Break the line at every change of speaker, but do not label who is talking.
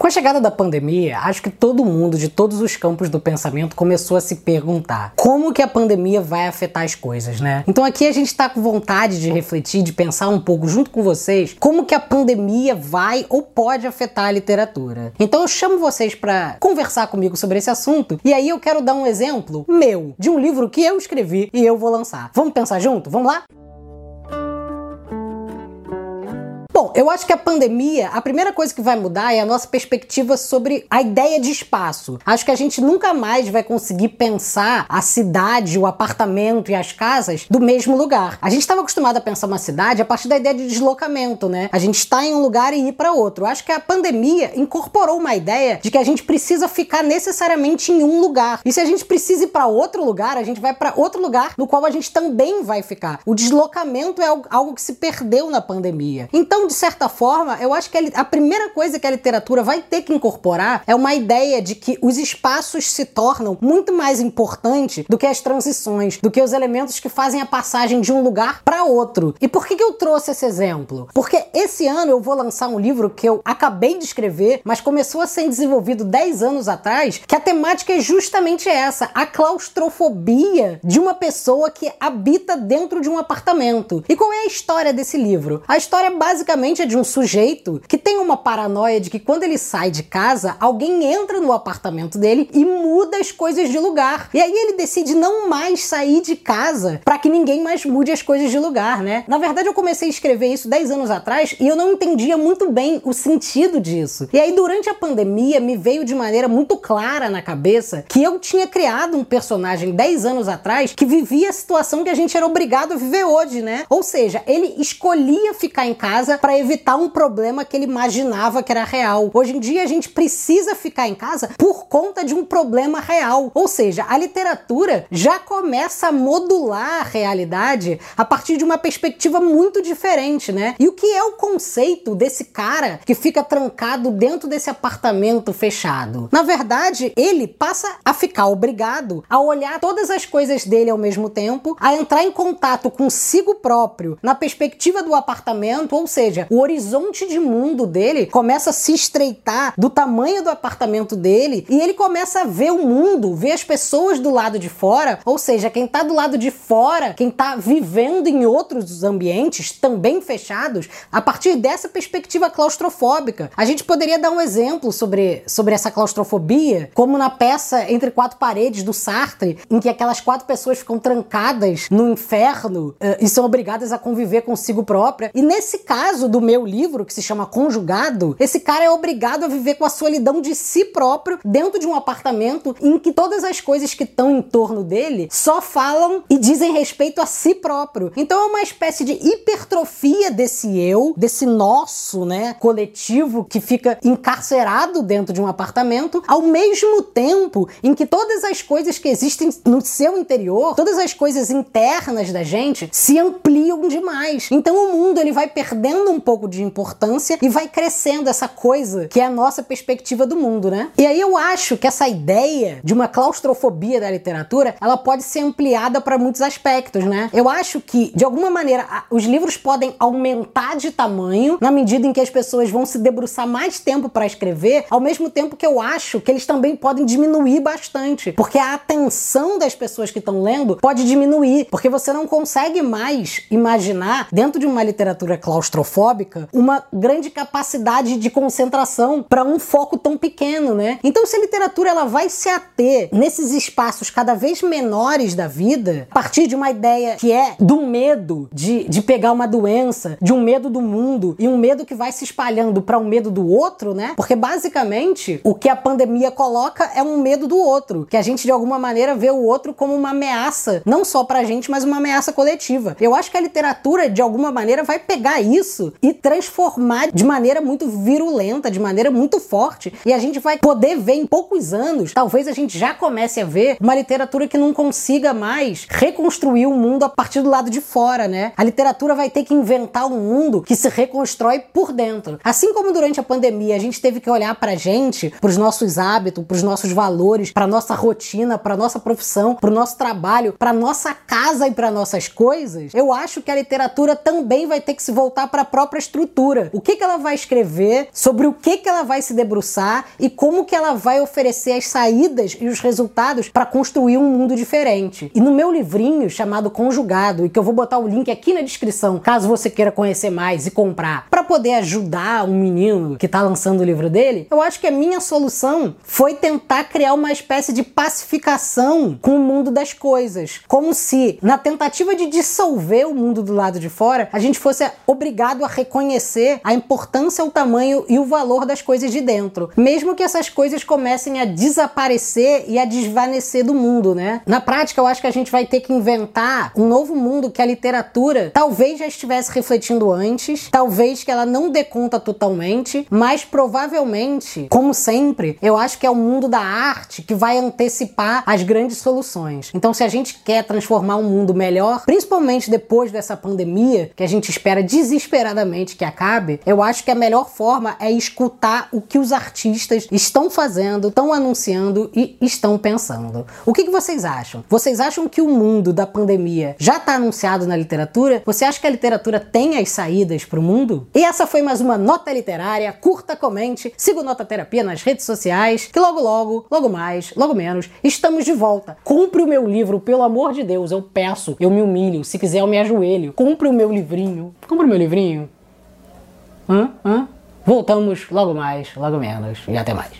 Com a chegada da pandemia, acho que todo mundo de todos os campos do pensamento começou a se perguntar como que a pandemia vai afetar as coisas, né? Então aqui a gente está com vontade de refletir, de pensar um pouco junto com vocês como que a pandemia vai ou pode afetar a literatura. Então eu chamo vocês para conversar comigo sobre esse assunto e aí eu quero dar um exemplo meu de um livro que eu escrevi e eu vou lançar. Vamos pensar junto? Vamos lá? Eu acho que a pandemia, a primeira coisa que vai mudar é a nossa perspectiva sobre a ideia de espaço. Acho que a gente nunca mais vai conseguir pensar a cidade, o apartamento e as casas do mesmo lugar. A gente estava acostumado a pensar uma cidade a partir da ideia de deslocamento, né? A gente está em um lugar e ir para outro. Acho que a pandemia incorporou uma ideia de que a gente precisa ficar necessariamente em um lugar. E se a gente precisa ir para outro lugar, a gente vai para outro lugar no qual a gente também vai ficar. O deslocamento é algo que se perdeu na pandemia. Então, de certa forma, eu acho que a primeira coisa que a literatura vai ter que incorporar é uma ideia de que os espaços se tornam muito mais importantes do que as transições, do que os elementos que fazem a passagem de um lugar para outro. E por que, que eu trouxe esse exemplo? Porque esse ano eu vou lançar um livro que eu acabei de escrever, mas começou a ser desenvolvido 10 anos atrás, que a temática é justamente essa: a claustrofobia de uma pessoa que habita dentro de um apartamento. E qual é a história desse livro? A história é basicamente basicamente é de um sujeito que tem uma paranoia de que quando ele sai de casa, alguém entra no apartamento dele e muda as coisas de lugar. E aí ele decide não mais sair de casa para que ninguém mais mude as coisas de lugar, né? Na verdade, eu comecei a escrever isso 10 anos atrás e eu não entendia muito bem o sentido disso. E aí, durante a pandemia, me veio de maneira muito clara na cabeça que eu tinha criado um personagem 10 anos atrás que vivia a situação que a gente era obrigado a viver hoje, né? Ou seja, ele escolhia ficar em casa para evitar um problema que ele imaginava que era real. Hoje em dia a gente precisa ficar em casa por conta de um problema real. Ou seja, a literatura já começa a modular a realidade a partir de uma perspectiva muito diferente, né? E o que é o conceito desse cara que fica trancado dentro desse apartamento fechado? Na verdade, ele passa a ficar obrigado a olhar todas as coisas dele ao mesmo tempo, a entrar em contato consigo próprio na perspectiva do apartamento, ou seja, o horizonte de mundo dele começa a se estreitar do tamanho do apartamento dele e ele começa a ver o mundo, ver as pessoas do lado de fora, ou seja, quem tá do lado de fora, quem tá vivendo em outros ambientes também fechados, a partir dessa perspectiva claustrofóbica. A gente poderia dar um exemplo sobre, sobre essa claustrofobia, como na peça Entre Quatro Paredes do Sartre, em que aquelas quatro pessoas ficam trancadas no inferno uh, e são obrigadas a conviver consigo própria. E nesse caso, do meu livro, que se chama Conjugado, esse cara é obrigado a viver com a solidão de si próprio dentro de um apartamento em que todas as coisas que estão em torno dele só falam e dizem respeito a si próprio. Então é uma espécie de hipertrofia desse eu, desse nosso, né, coletivo que fica encarcerado dentro de um apartamento, ao mesmo tempo em que todas as coisas que existem no seu interior, todas as coisas internas da gente se ampliam demais. Então o mundo ele vai perdendo um um pouco de importância e vai crescendo essa coisa que é a nossa perspectiva do mundo, né? E aí eu acho que essa ideia de uma claustrofobia da literatura, ela pode ser ampliada para muitos aspectos, né? Eu acho que, de alguma maneira, os livros podem aumentar de tamanho na medida em que as pessoas vão se debruçar mais tempo para escrever, ao mesmo tempo que eu acho que eles também podem diminuir bastante, porque a atenção das pessoas que estão lendo pode diminuir, porque você não consegue mais imaginar dentro de uma literatura claustrofóbica uma grande capacidade de concentração para um foco tão pequeno, né? Então, se a literatura ela vai se ater nesses espaços cada vez menores da vida, a partir de uma ideia que é do medo de, de pegar uma doença, de um medo do mundo e um medo que vai se espalhando para um medo do outro, né? Porque basicamente o que a pandemia coloca é um medo do outro, que a gente de alguma maneira vê o outro como uma ameaça, não só pra gente, mas uma ameaça coletiva. Eu acho que a literatura de alguma maneira vai pegar isso e transformar de maneira muito virulenta, de maneira muito forte, e a gente vai poder ver em poucos anos, talvez a gente já comece a ver uma literatura que não consiga mais reconstruir o mundo a partir do lado de fora, né? A literatura vai ter que inventar um mundo que se reconstrói por dentro. Assim como durante a pandemia a gente teve que olhar pra gente, pros nossos hábitos, pros nossos valores, pra nossa rotina, pra nossa profissão, pro nosso trabalho, pra nossa casa e para nossas coisas, eu acho que a literatura também vai ter que se voltar para a própria estrutura. O que, que ela vai escrever, sobre o que, que ela vai se debruçar e como que ela vai oferecer as saídas e os resultados para construir um mundo diferente. E no meu livrinho chamado Conjugado, e que eu vou botar o link aqui na descrição, caso você queira conhecer mais e comprar, para poder ajudar um menino que está lançando o livro dele, eu acho que a minha solução foi tentar criar uma espécie de pacificação com o mundo das coisas, como se na tentativa de dissolver o mundo do lado de fora, a gente fosse obrigado a reconhecer a importância, o tamanho e o valor das coisas de dentro, mesmo que essas coisas comecem a desaparecer e a desvanecer do mundo, né? Na prática, eu acho que a gente vai ter que inventar um novo mundo que a literatura talvez já estivesse refletindo antes, talvez que ela não dê conta totalmente, mas provavelmente, como sempre, eu acho que é o mundo da arte que vai antecipar as grandes soluções. Então, se a gente quer transformar um mundo melhor, principalmente depois dessa pandemia, que a gente espera desesperadamente que acabe, eu acho que a melhor forma é escutar o que os artistas estão fazendo, estão anunciando e estão pensando. O que, que vocês acham? Vocês acham que o mundo da pandemia já está anunciado na literatura? Você acha que a literatura tem as saídas para o mundo? E essa foi mais uma nota literária. Curta, comente, siga o Nota Terapia nas redes sociais, que logo, logo, logo mais, logo menos, estamos de volta. Compre o meu livro, pelo amor de Deus, eu peço, eu me humilho, se quiser eu me ajoelho. Compre o meu livrinho. Compre o meu livrinho. Hã? Hã? Voltamos logo mais, logo menos e até mais.